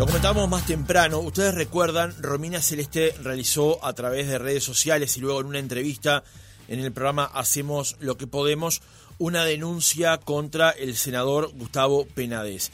Lo comentábamos más temprano, ustedes recuerdan, Romina Celeste realizó a través de redes sociales y luego en una entrevista en el programa Hacemos lo que podemos una denuncia contra el senador Gustavo Penades.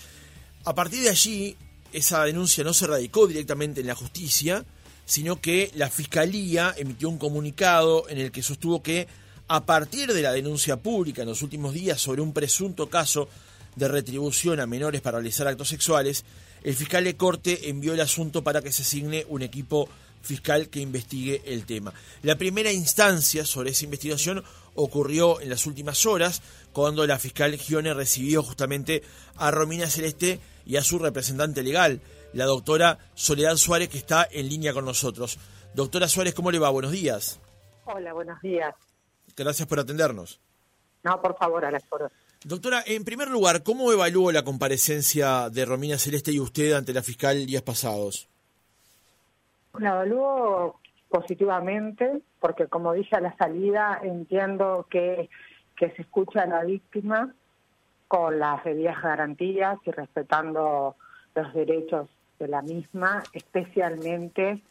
A partir de allí, esa denuncia no se radicó directamente en la justicia, sino que la Fiscalía emitió un comunicado en el que sostuvo que a partir de la denuncia pública en los últimos días sobre un presunto caso de retribución a menores para realizar actos sexuales, el fiscal de corte envió el asunto para que se asigne un equipo fiscal que investigue el tema. La primera instancia sobre esa investigación ocurrió en las últimas horas, cuando la fiscal Gione recibió justamente a Romina Celeste y a su representante legal, la doctora Soledad Suárez, que está en línea con nosotros. Doctora Suárez, ¿cómo le va? Buenos días. Hola, buenos días. Gracias por atendernos. No, por favor, a las horas. Doctora, en primer lugar, ¿cómo evalúo la comparecencia de Romina Celeste y usted ante la fiscal días pasados? La evalúo positivamente porque, como dije a la salida, entiendo que, que se escucha a la víctima con las debidas garantías y respetando los derechos de la misma, especialmente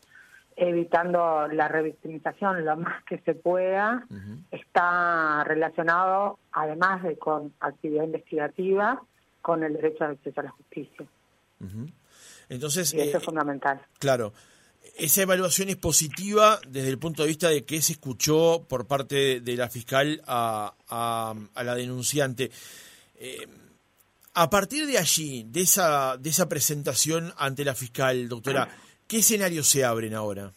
evitando la revictimización lo más que se pueda, está relacionado, además de con actividad investigativa, con el derecho de acceso a la justicia. Entonces, y eso es eh, fundamental. Claro. Esa evaluación es positiva desde el punto de vista de que se escuchó por parte de la fiscal a, a, la denunciante. Eh, a partir de allí, de esa, de esa presentación ante la fiscal, doctora, ¿Qué escenarios se abren ahora?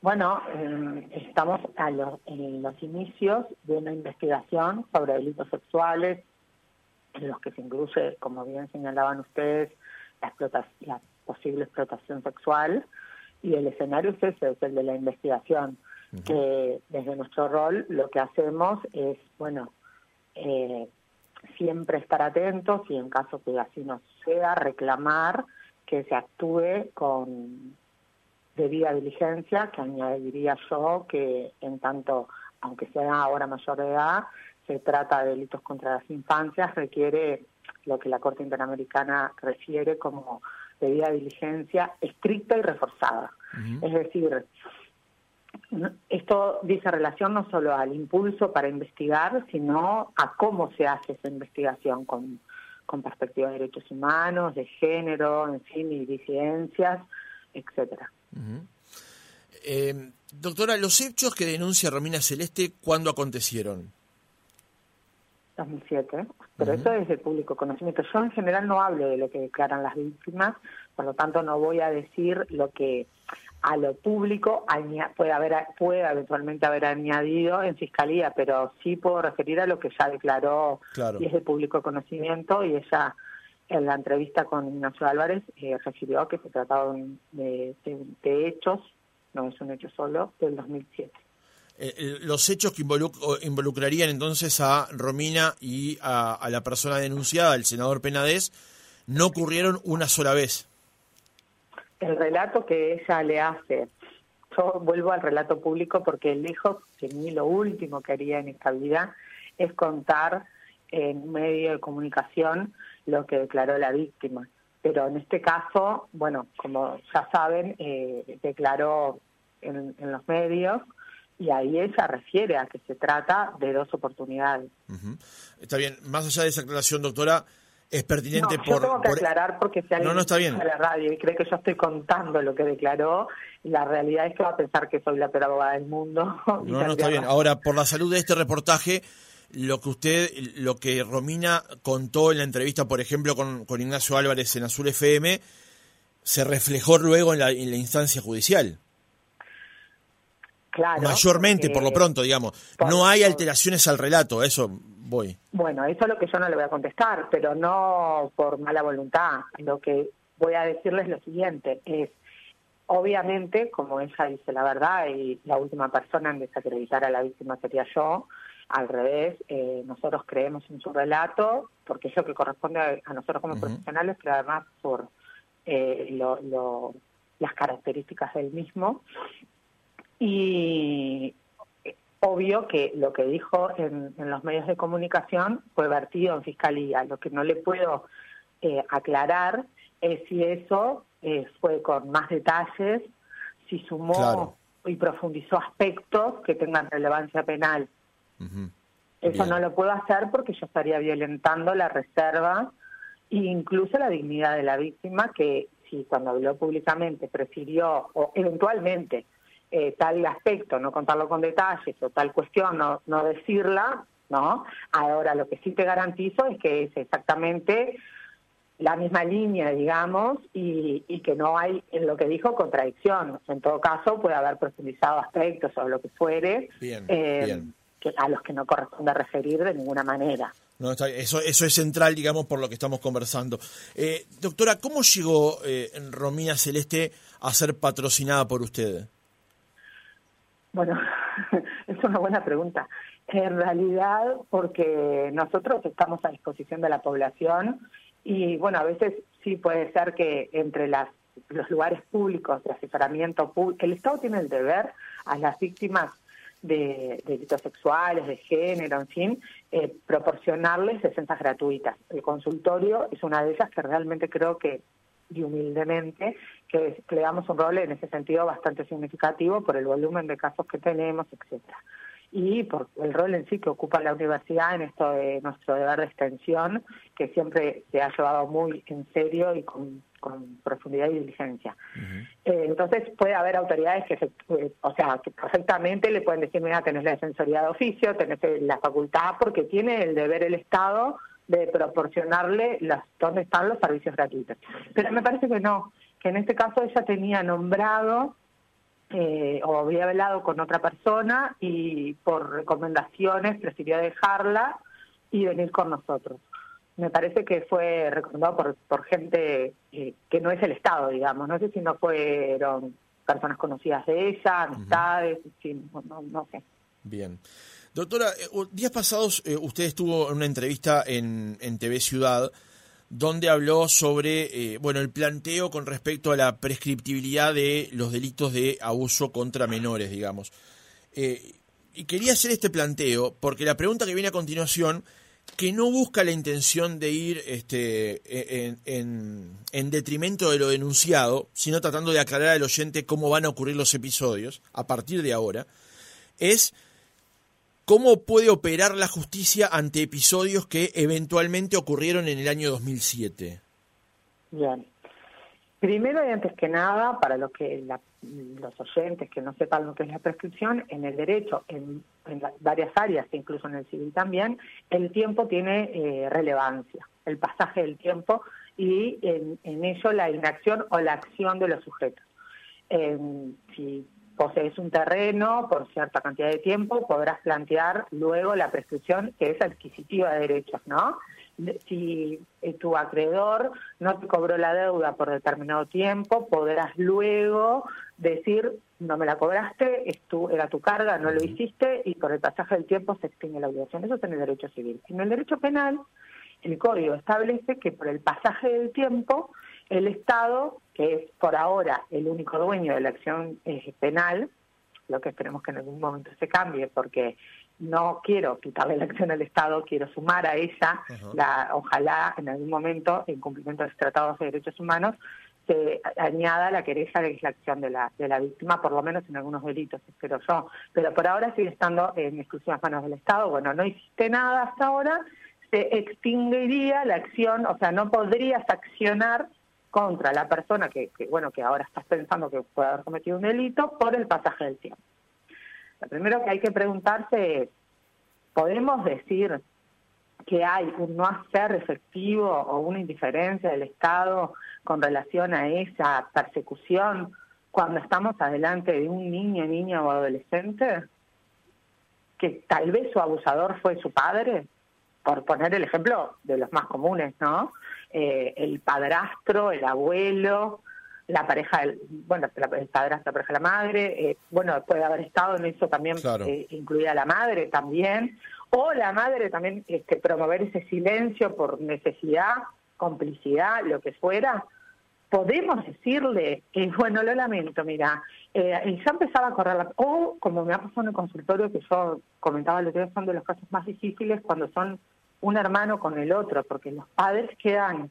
Bueno, eh, estamos a en los inicios de una investigación sobre delitos sexuales, en los que se incluye, como bien señalaban ustedes, la, la posible explotación sexual, y el escenario es ese, es el de la investigación, que desde nuestro rol lo que hacemos es, bueno, eh, siempre estar atentos y en caso que así no sea, reclamar que se actúe con debida diligencia, que añadiría yo que en tanto, aunque sea ahora mayor de edad, se trata de delitos contra las infancias, requiere lo que la Corte Interamericana refiere como debida diligencia estricta y reforzada. Es decir, esto dice relación no solo al impulso para investigar, sino a cómo se hace esa investigación con con perspectiva de derechos humanos, de género, en fin, y disidencias, etcétera. Eh, doctora, los hechos que denuncia Romina Celeste, ¿cuándo acontecieron? 2007, pero eso es de público conocimiento. Yo en general no hablo de lo que declaran las víctimas, por lo tanto no voy a decir lo que a lo público puede haber puede eventualmente haber añadido en fiscalía, pero sí puedo referir a lo que ya declaró y es de público conocimiento y ella en la entrevista con Ignacio Álvarez eh, refirió que se trataba de, hechos, no es un hecho solo, del 2007. Eh, eh, los hechos que involucrarían entonces a Romina y a, a la persona denunciada, el senador Penades, no ocurrieron una sola vez el relato que ella le hace. Yo vuelvo al relato público porque lejos de mí lo último que haría en esta vida es contar en medio de comunicación lo que declaró la víctima. Pero en este caso, bueno, como ya saben, eh, declaró en, los medios y ahí ella refiere a que se trata de dos oportunidades. Está bien, más allá de esa aclaración, doctora, es pertinente por... Yo tengo que aclarar porque si alguien no, no está bien. a la radio y cree que yo estoy contando lo que declaró, la realidad es que va a pensar que soy la peor abogada del mundo. No, no está bien. Ahora, por la salud de este reportaje, lo que usted, lo que Romina contó en la entrevista, por ejemplo, con, con Ignacio Álvarez en Azul FM, se reflejó luego en la, en la instancia judicial. Claro. Mayormente, por lo pronto, digamos. no hay alteraciones al relato, eso voy. Bueno, eso es lo que yo no le voy a contestar, pero no por mala voluntad. Lo que voy a decirles lo siguiente es, obviamente, como ella dice la verdad y la última persona en desacreditar a la víctima sería yo, al revés, eh, nosotros creemos en su relato, porque es lo que corresponde a, nosotros como profesionales, pero además por eh, las características del mismo. Y obvio que lo que dijo en, los medios de comunicación fue vertido en fiscalía. Lo que no le puedo eh, aclarar es si eso eh, fue con más detalles, si sumó y profundizó aspectos que tengan relevancia penal. Eso no lo puedo hacer porque yo estaría violentando la reserva e incluso la dignidad de la víctima que si cuando habló públicamente prefirió o eventualmente eh, tal aspecto, no contarlo con detalles o tal cuestión, no, no decirla, ¿no? Ahora lo que sí te garantizo es que es exactamente la misma línea, digamos, y, y, que no hay en lo que dijo contradicción. En todo caso, puede haber profundizado aspectos o lo que fuere eh, Que, a los que no corresponde referir de ninguna manera. No, eso, eso es central, digamos, por lo que estamos conversando. Eh, doctora, ¿cómo llegó eh, Romina Celeste a ser patrocinada por usted? Bueno, es una buena pregunta. En realidad, porque nosotros estamos a disposición de la población y, bueno, a veces sí puede ser que entre las los lugares públicos de asesoramiento público, el Estado tiene el deber a las víctimas de, delitos sexuales, de género, en fin, eh, proporcionarles defensas gratuitas. El consultorio es una de esas que realmente creo que, y humildemente, que, que le damos un rol en ese sentido bastante significativo por el volumen de casos que tenemos, etcétera y por el rol en sí que ocupa la universidad en esto de nuestro deber de extensión, que siempre se ha llevado muy en serio y con, profundidad y diligencia. Eh, entonces puede haber autoridades que, se, eh, o sea, que perfectamente le pueden decir, mira, tenés la defensoría de oficio, tenés la facultad, porque tiene el deber el Estado de proporcionarle las, dónde están los servicios gratuitos. Pero me parece que no, que en este caso ella tenía nombrado eh, o había velado con otra persona y por recomendaciones prefirió dejarla y venir con nosotros. Me parece que fue recomendado por, por gente eh, que no es el Estado, digamos. No sé si no fueron personas conocidas de ella, amistades, no, no, sé. Bien. Doctora, eh, días pasados usted estuvo en una entrevista en, en TV Ciudad donde habló sobre eh, bueno el planteo con respecto a la prescriptibilidad de los delitos de abuso contra menores, digamos. Eh, y quería hacer este planteo porque la pregunta que viene a continuación, que no busca la intención de ir este, e, en, en detrimento de lo denunciado, sino tratando de aclarar al oyente cómo van a ocurrir los episodios a partir de ahora, es ¿Cómo puede operar la justicia ante episodios que eventualmente ocurrieron en el año 2007? Bien. Primero y antes que nada, para los que los oyentes que no sepan lo que es la prescripción, en el derecho, en, varias áreas, incluso en el civil también, el tiempo tiene eh, relevancia, el pasaje del tiempo y en, ello la inacción o la acción de los sujetos. si posees un terreno por cierta cantidad de tiempo, podrás plantear luego la prescripción que es adquisitiva de derechos, ¿no? Si eh, tu acreedor no te cobró la deuda por determinado tiempo, podrás luego decir, no me la cobraste, es tu, era tu carga, no lo hiciste y por el pasaje del tiempo se extingue la obligación. Eso es en el derecho civil. En el derecho penal, el código establece que por el pasaje del tiempo el Estado, que es por ahora el único dueño de la acción eh, penal, lo que esperemos que en algún momento se cambie, porque no quiero quitarle la acción al Estado, quiero sumar a ella, la, ojalá en algún momento, en cumplimiento de los tratados de derechos humanos, se añada la querella de la acción de la, de la víctima, por lo menos en algunos delitos, espero yo. Pero por ahora sigue estando en exclusivas manos del Estado. Bueno, no hiciste nada hasta ahora, se extinguiría la acción, o sea, no podrías accionar contra la persona que, bueno, que ahora estás pensando que puede haber cometido un delito por el pasaje del tiempo. Lo primero que hay que preguntarse es, ¿podemos decir que hay un no hacer efectivo o una indiferencia del Estado con relación a esa persecución cuando estamos adelante de un niño, niña o adolescente? Que tal vez su abusador fue su padre, por poner el ejemplo de los más comunes, ¿no? Eh, el padrastro, el abuelo, la pareja, bueno, el padrastro, la pareja de la madre, eh, bueno, puede haber estado en eso también, eh, incluida la madre también, o la madre también este, promover ese silencio por necesidad, complicidad, lo que fuera. Podemos decirle, que bueno, lo lamento, mira, eh, ya empezaba a correr la... O, como me ha pasado en el consultorio, que yo comentaba el otro día, son de los casos más difíciles cuando son un hermano con el otro, porque los padres quedan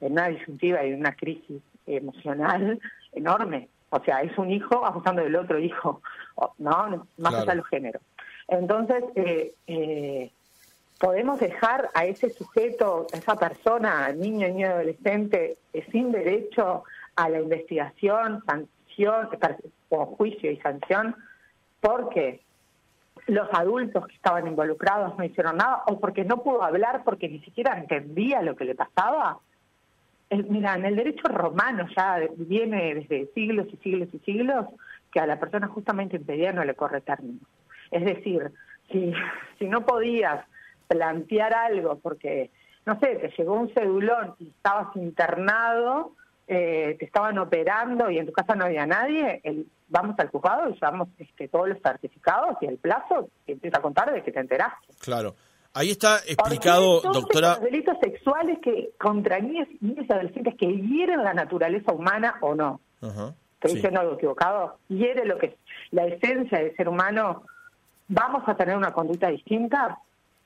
en una disyuntiva y en una crisis emocional enorme. O sea, es un hijo abusando del otro hijo, ¿no? Más allá de los géneros. Entonces, eh, eh, podemos dejar a ese sujeto, a esa persona, niño, niño, adolescente, eh, sin derecho a la investigación, sanción, o juicio y sanción, porque los adultos que estaban involucrados no hicieron nada, o porque no pudo hablar porque ni siquiera entendía lo que le pasaba mira, en el derecho romano ya viene desde siglos y siglos y siglos que a la persona justamente impedida no le corre término. Es decir, si, si no podías plantear algo porque, no sé, te llegó un cedulón y estabas internado, eh, te estaban operando y en tu casa no había nadie, el, vamos al juzgado y llevamos este, todos los certificados y el plazo te empieza a contar de que te enteraste. Claro. Ahí está explicado, doctora. Los delitos sexuales que contra niños, niños y adolescentes que hieren la naturaleza humana o no. Estoy diciendo algo equivocado. Hiere lo que es la esencia del ser humano. ¿Vamos a tener una conducta distinta?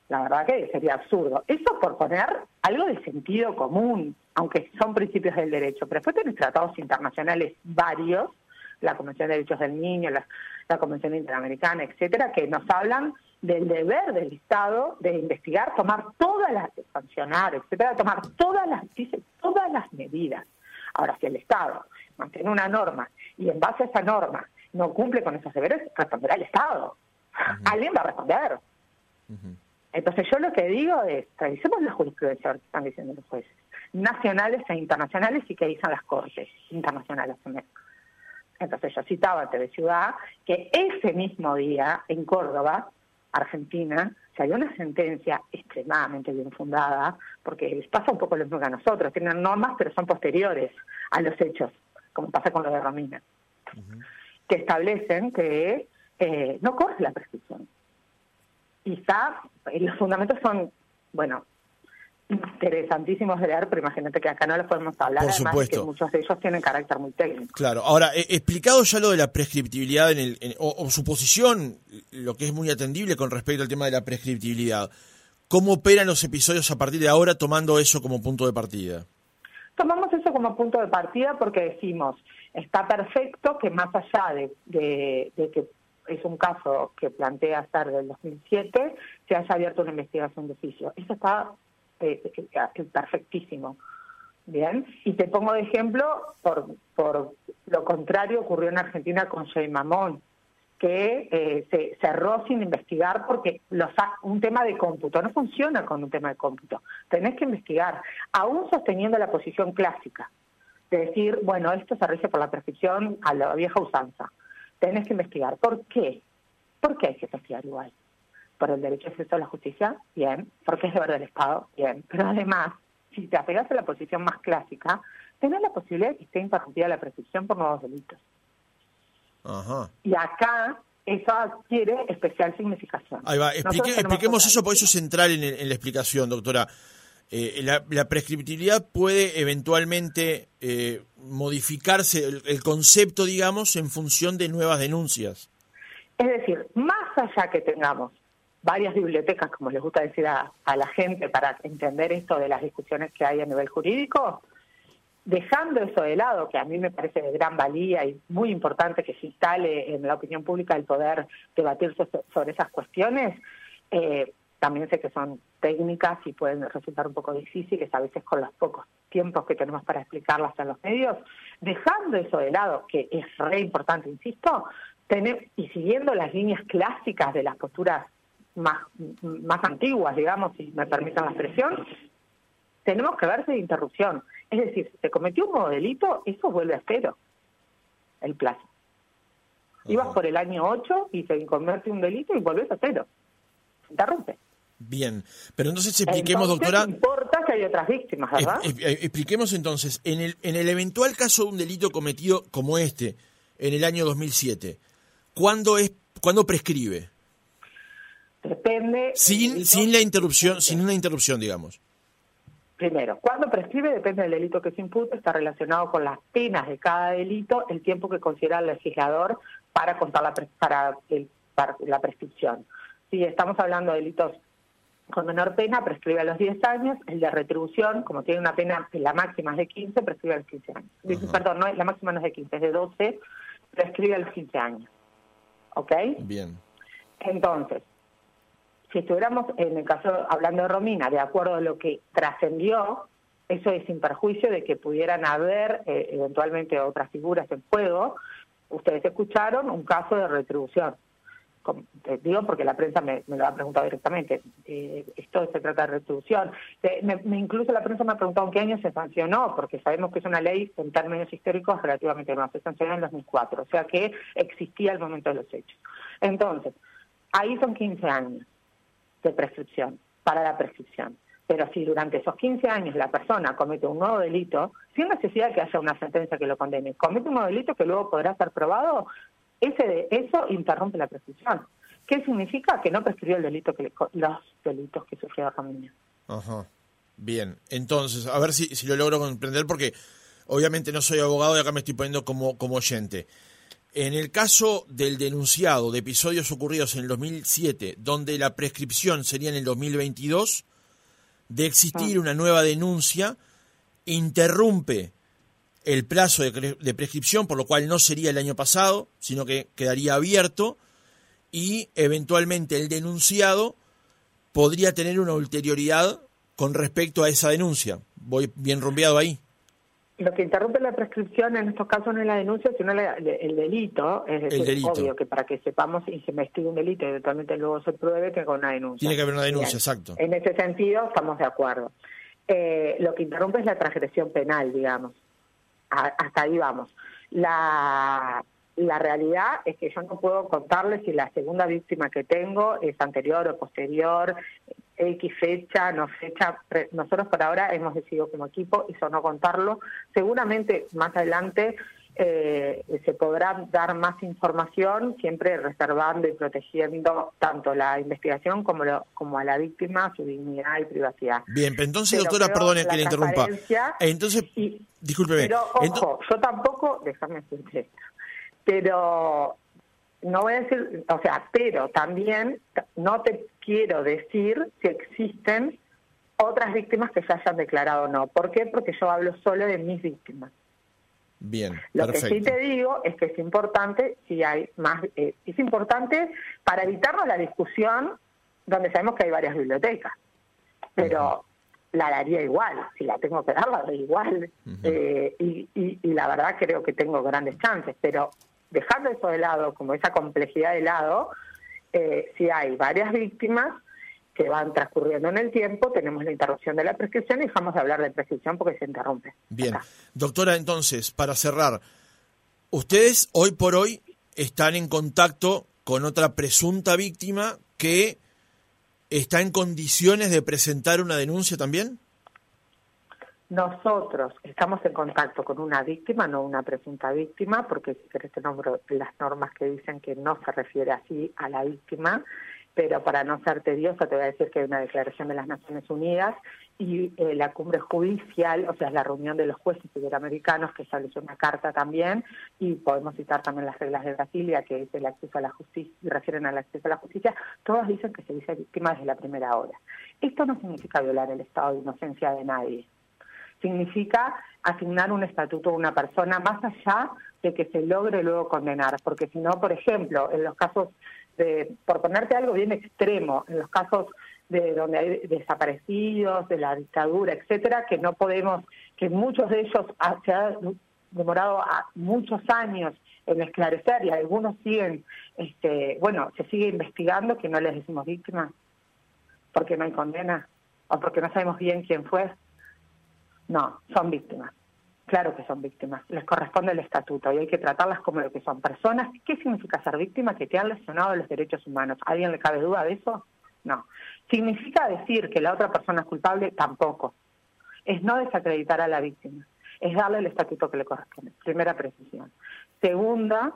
La verdad que sería absurdo. Eso por poner algo de sentido común, aunque son principios del derecho. Pero después tenés tratados internacionales varios, la Convención de Derechos del Niño, la, la Convención Interamericana, etcétera, que nos hablan del deber del Estado de investigar, tomar todas las, sancionar, etcétera, tomar todas las, todas las medidas. Ahora, si el Estado mantiene una norma y en base a esa norma no cumple con esos deberes, responderá el Estado. Alguien va a responder. Entonces yo lo que digo es, revisemos la jurisprudencia que están diciendo los jueces, nacionales e internacionales y que dicen las cortes internacionales también. Entonces yo citaba a TV Ciudad que ese mismo día en Córdoba Argentina, se hay una sentencia extremadamente bien fundada, porque les pasa un poco lo mismo que a nosotros, tienen normas pero son posteriores a los hechos, como pasa con lo de Romina, que establecen que eh, no corre la prescripción. Quizá los fundamentos son, bueno, interesantísimos de leer, pero imagínate que acá no los podemos hablar, Por además que muchos de ellos tienen carácter muy técnico. Claro, ahora, he explicado ya lo de la prescriptibilidad en el, o, su posición, lo que es muy atendible con respecto al tema de la prescriptibilidad. ¿Cómo operan los episodios a partir de ahora tomando eso como punto de partida? Tomamos eso como punto de partida porque decimos, está perfecto que más allá de, de, de que es un caso que plantea estar del 2007, se haya abierto una investigación de oficio. Eso está perfectísimo. Bien, y te pongo de ejemplo, por, por lo contrario ocurrió en Argentina con Jay Mamón, que eh, se cerró sin investigar porque los, un tema de cómputo no funciona con un tema de cómputo. Tenés que investigar, aún sosteniendo la posición clásica, de decir, bueno, esto se rige por la prescripción a la vieja usanza. Tenés que investigar. ¿Por qué? ¿Por qué hay que investigar igual? Por el derecho de acceso a la justicia, bien, porque es deber del Estado, bien, pero además, si te apegas a la posición más clásica, tenés la posibilidad de que esté interrumpida la prescripción por nuevos delitos. Ajá. Y acá eso adquiere especial significación. Ahí va, expliquemos eso, por eso es central en, la explicación, doctora. Eh, la, prescriptibilidad puede eventualmente eh, modificarse el, el, concepto, digamos, en función de nuevas denuncias. Es decir, más allá que tengamos varias bibliotecas, como les gusta decir a, la gente, para entender esto de las discusiones que hay a nivel jurídico, dejando eso de lado, que a mí me parece de gran valía y muy importante que se instale en la opinión pública el poder debatir sobre esas cuestiones, eh, también sé que son técnicas y pueden resultar un poco difíciles a veces con los pocos tiempos que tenemos para explicarlas en los medios, dejando eso de lado, que es re importante, insisto, tener, y siguiendo las líneas clásicas de las posturas más, más antiguas, digamos, si me permiten la expresión, tenemos que verse de interrupción. Es decir, si se cometió un nuevo delito, eso vuelve a cero, el plazo. Ibas por el año 8 y se convierte un delito y vuelves a cero. Se interrumpe. Bien, pero entonces expliquemos, doctora. No importa que hay otras víctimas, ¿verdad? expliquemos entonces, en el, en el eventual caso de un delito cometido como este, en el año 2007, ¿cuándo, es, ¿cuándo prescribe? Depende. Sin, sin la interrupción, sin una interrupción, digamos. Primero, cuando prescribe depende del delito que se impute, está relacionado con las penas de cada delito, el tiempo que considera el legislador para contar la, para, el, para la prescripción. Si estamos hablando de delitos con menor pena prescribe a los 10 años, el de retribución, como tiene una pena, la máxima es de 15, prescribe a los 15 años. Perdón, no, la máxima no es de 15, es de 12, prescribe a los 15 años. ¿Ok? Bien. Entonces, si estuviéramos en el caso, hablando de Romina, de acuerdo a lo que trascendió, eso es sin perjuicio de que pudieran haber eh, eventualmente otras figuras en juego. Ustedes escucharon un caso de retribución. Digo porque la prensa me, lo ha preguntado directamente. Eh, esto se trata de retribución. Eh, me, incluso la prensa me ha preguntado en qué año se sancionó, porque sabemos que es una ley en términos históricos relativamente nueva. Se sancionó en 2004, o sea que existía al momento de los hechos. Entonces, ahí son 15 años de prescripción, para la prescripción. Pero si durante esos 15 años la persona comete un nuevo delito, sin necesidad que haya una sentencia que lo condene, comete un nuevo delito que luego podrá ser probado, ese de eso interrumpe la prescripción. ¿Qué significa? Que no prescribió el delito que los delitos que sufrió Romina. Ajá. Bien, entonces, a ver si, si lo logro comprender porque obviamente no soy abogado y acá me estoy poniendo como, como oyente. En el caso del denunciado de episodios ocurridos en el 2007, donde la prescripción sería en el 2022, de existir ah. una nueva denuncia, interrumpe el plazo de, prescripción, por lo cual no sería el año pasado, sino que quedaría abierto y eventualmente el denunciado podría tener una ulterioridad con respecto a esa denuncia. Voy bien rompeado ahí. Lo que interrumpe la prescripción en estos casos no es la denuncia, sino el delito. Es decir, obvio que para que sepamos y se investigue un delito y eventualmente luego se pruebe que con una denuncia. Tiene que haber una denuncia, exacto. En ese sentido estamos de acuerdo. Eh, lo que interrumpe es la transgresión penal, digamos hasta ahí vamos. La, la realidad es que yo no puedo contarles si la segunda víctima que tengo es anterior o posterior, X fecha, no fecha. Nosotros por ahora hemos decidido como equipo eso no contarlo. Seguramente más adelante eh, se podrá dar más información, siempre reservando y protegiendo tanto la investigación como, como a la víctima, su dignidad y privacidad. Bien, pero entonces, doctora, perdone que le interrumpa. Entonces, discúlpeme. Pero, ojo, yo tampoco, déjame decir pero no voy a decir, o sea, pero también no te quiero decir si existen otras víctimas que se hayan declarado o no. ¿Por qué? Porque yo hablo solo de mis víctimas. Bien, Lo que sí te digo es que es importante, si hay más, eh, es importante para evitarnos la discusión donde sabemos que hay varias bibliotecas, pero la daría igual, si la tengo que dar, la doy igual, eh, y, y, la verdad creo que tengo grandes chances, pero dejando eso de lado, como esa complejidad de lado, eh, si hay varias víctimas, que van transcurriendo en el tiempo, tenemos la interrupción de la prescripción y dejamos de hablar de prescripción porque se interrumpe. Bien, doctora, entonces, para cerrar, ustedes hoy por hoy están en contacto con otra presunta víctima que está en condiciones de presentar una denuncia también? Nosotros estamos en contacto con una víctima, no una presunta víctima, porque si querés te nombro las normas que dicen que no se refiere así a la víctima, pero para no ser tediosa te voy a decir que hay una declaración de las Naciones Unidas y eh, la cumbre judicial, o sea, la reunión de los jueces iberoamericanos que estableció una carta también, y podemos citar también las reglas de Brasilia, que es el acceso a la justicia, refieren al acceso a la justicia, todas dicen que se dice víctima desde la primera hora. Esto no significa violar el estado de inocencia de nadie. Significa asignar un estatuto a una persona más allá de que se logre luego condenar, porque si no, por ejemplo, en los casos por ponerte algo bien extremo, en los casos de donde hay desaparecidos, de la dictadura, etcétera, que no podemos, que muchos de ellos se han demorado muchos años en esclarecer y algunos siguen, este, bueno, se sigue investigando que no les decimos víctimas porque no hay condena o porque no sabemos bien quién fue. No, son víctimas. Claro que son víctimas, les corresponde el estatuto y hay que tratarlas como lo que son personas. ¿Qué significa ser víctima? Que te han lesionado los derechos humanos. ¿A alguien le cabe duda de eso? No. ¿Significa decir que la otra persona es culpable? Tampoco. Es no desacreditar a la víctima, es darle el estatuto que le corresponde. Primera precisión. Segunda,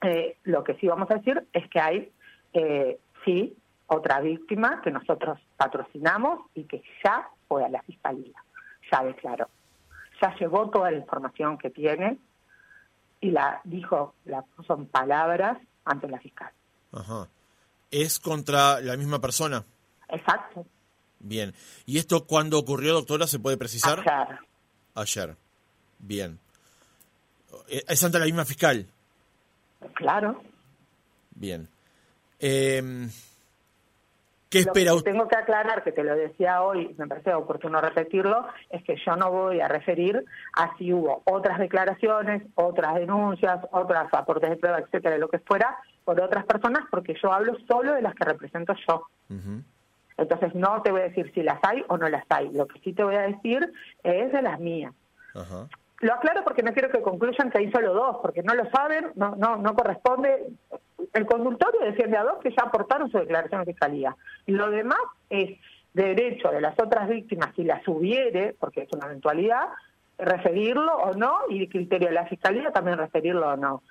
eh, lo que sí vamos a decir es que hay, eh, sí, otra víctima que nosotros patrocinamos y que ya fue a la fiscalía, ya declaró ya llevó toda la información que tiene y la dijo, la puso en palabras ante la fiscal. Ajá. ¿Es contra la misma persona? Exacto. Bien. ¿Y esto cuándo ocurrió, doctora? ¿Se puede precisar? Ayer. Ayer. Bien. Eh, ¿Es ante la misma fiscal? Claro. Bien. Eh, ¿Qué Lo que tengo que aclarar, que te lo decía hoy, me parece oportuno repetirlo, es que yo no voy a referir a si hubo otras declaraciones, otras denuncias, otros aportes de prueba, etcétera, lo que fuera, por otras personas, porque yo hablo solo de las que represento yo. Entonces no te voy a decir si las hay o no las hay. Lo que sí te voy a decir es de las mías. Ajá. Lo aclaro porque no quiero que concluyan que hay solo dos, porque no lo saben, no, no, no corresponde. El consultorio defiende a dos que ya aportaron su declaración de fiscalía. Lo demás es derecho de las otras víctimas, si las hubiere, porque es una eventualidad, referirlo o no, y criterio de la fiscalía también referirlo o no.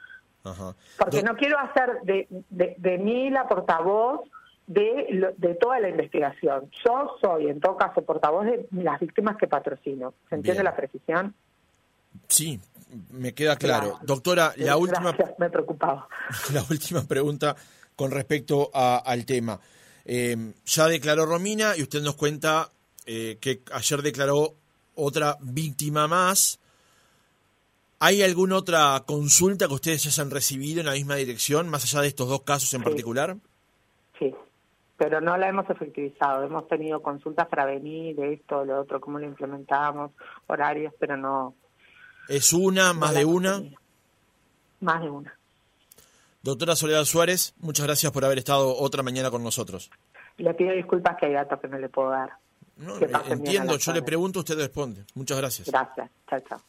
Ajá. Porque Do- no quiero hacer de, de, de mí la portavoz de, de toda la investigación. Yo soy, en todo caso, portavoz de las víctimas que patrocino. ¿Se entiende Bien. la precisión? Sí, me queda claro. Doctora, la última, me preocupaba. la última pregunta con respecto a- al tema. Eh, ya declaró Romina y usted nos cuenta eh, que ayer declaró otra víctima más. ¿Hay alguna otra consulta que ustedes hayan recibido en la misma dirección, más allá de estos dos casos en Sí. particular? Sí, pero no la hemos efectivizado. Hemos tenido consultas para venir de esto, de lo otro, cómo lo implementamos, horarios, pero no. ¿Es una, más de una? Más de una. Doctora Soledad Suárez, muchas gracias por haber estado otra mañana con nosotros. Le pido disculpas que hay datos que no le puedo dar. No, entiendo, yo le pregunto, usted responde. Muchas gracias. Gracias. Chao, chao.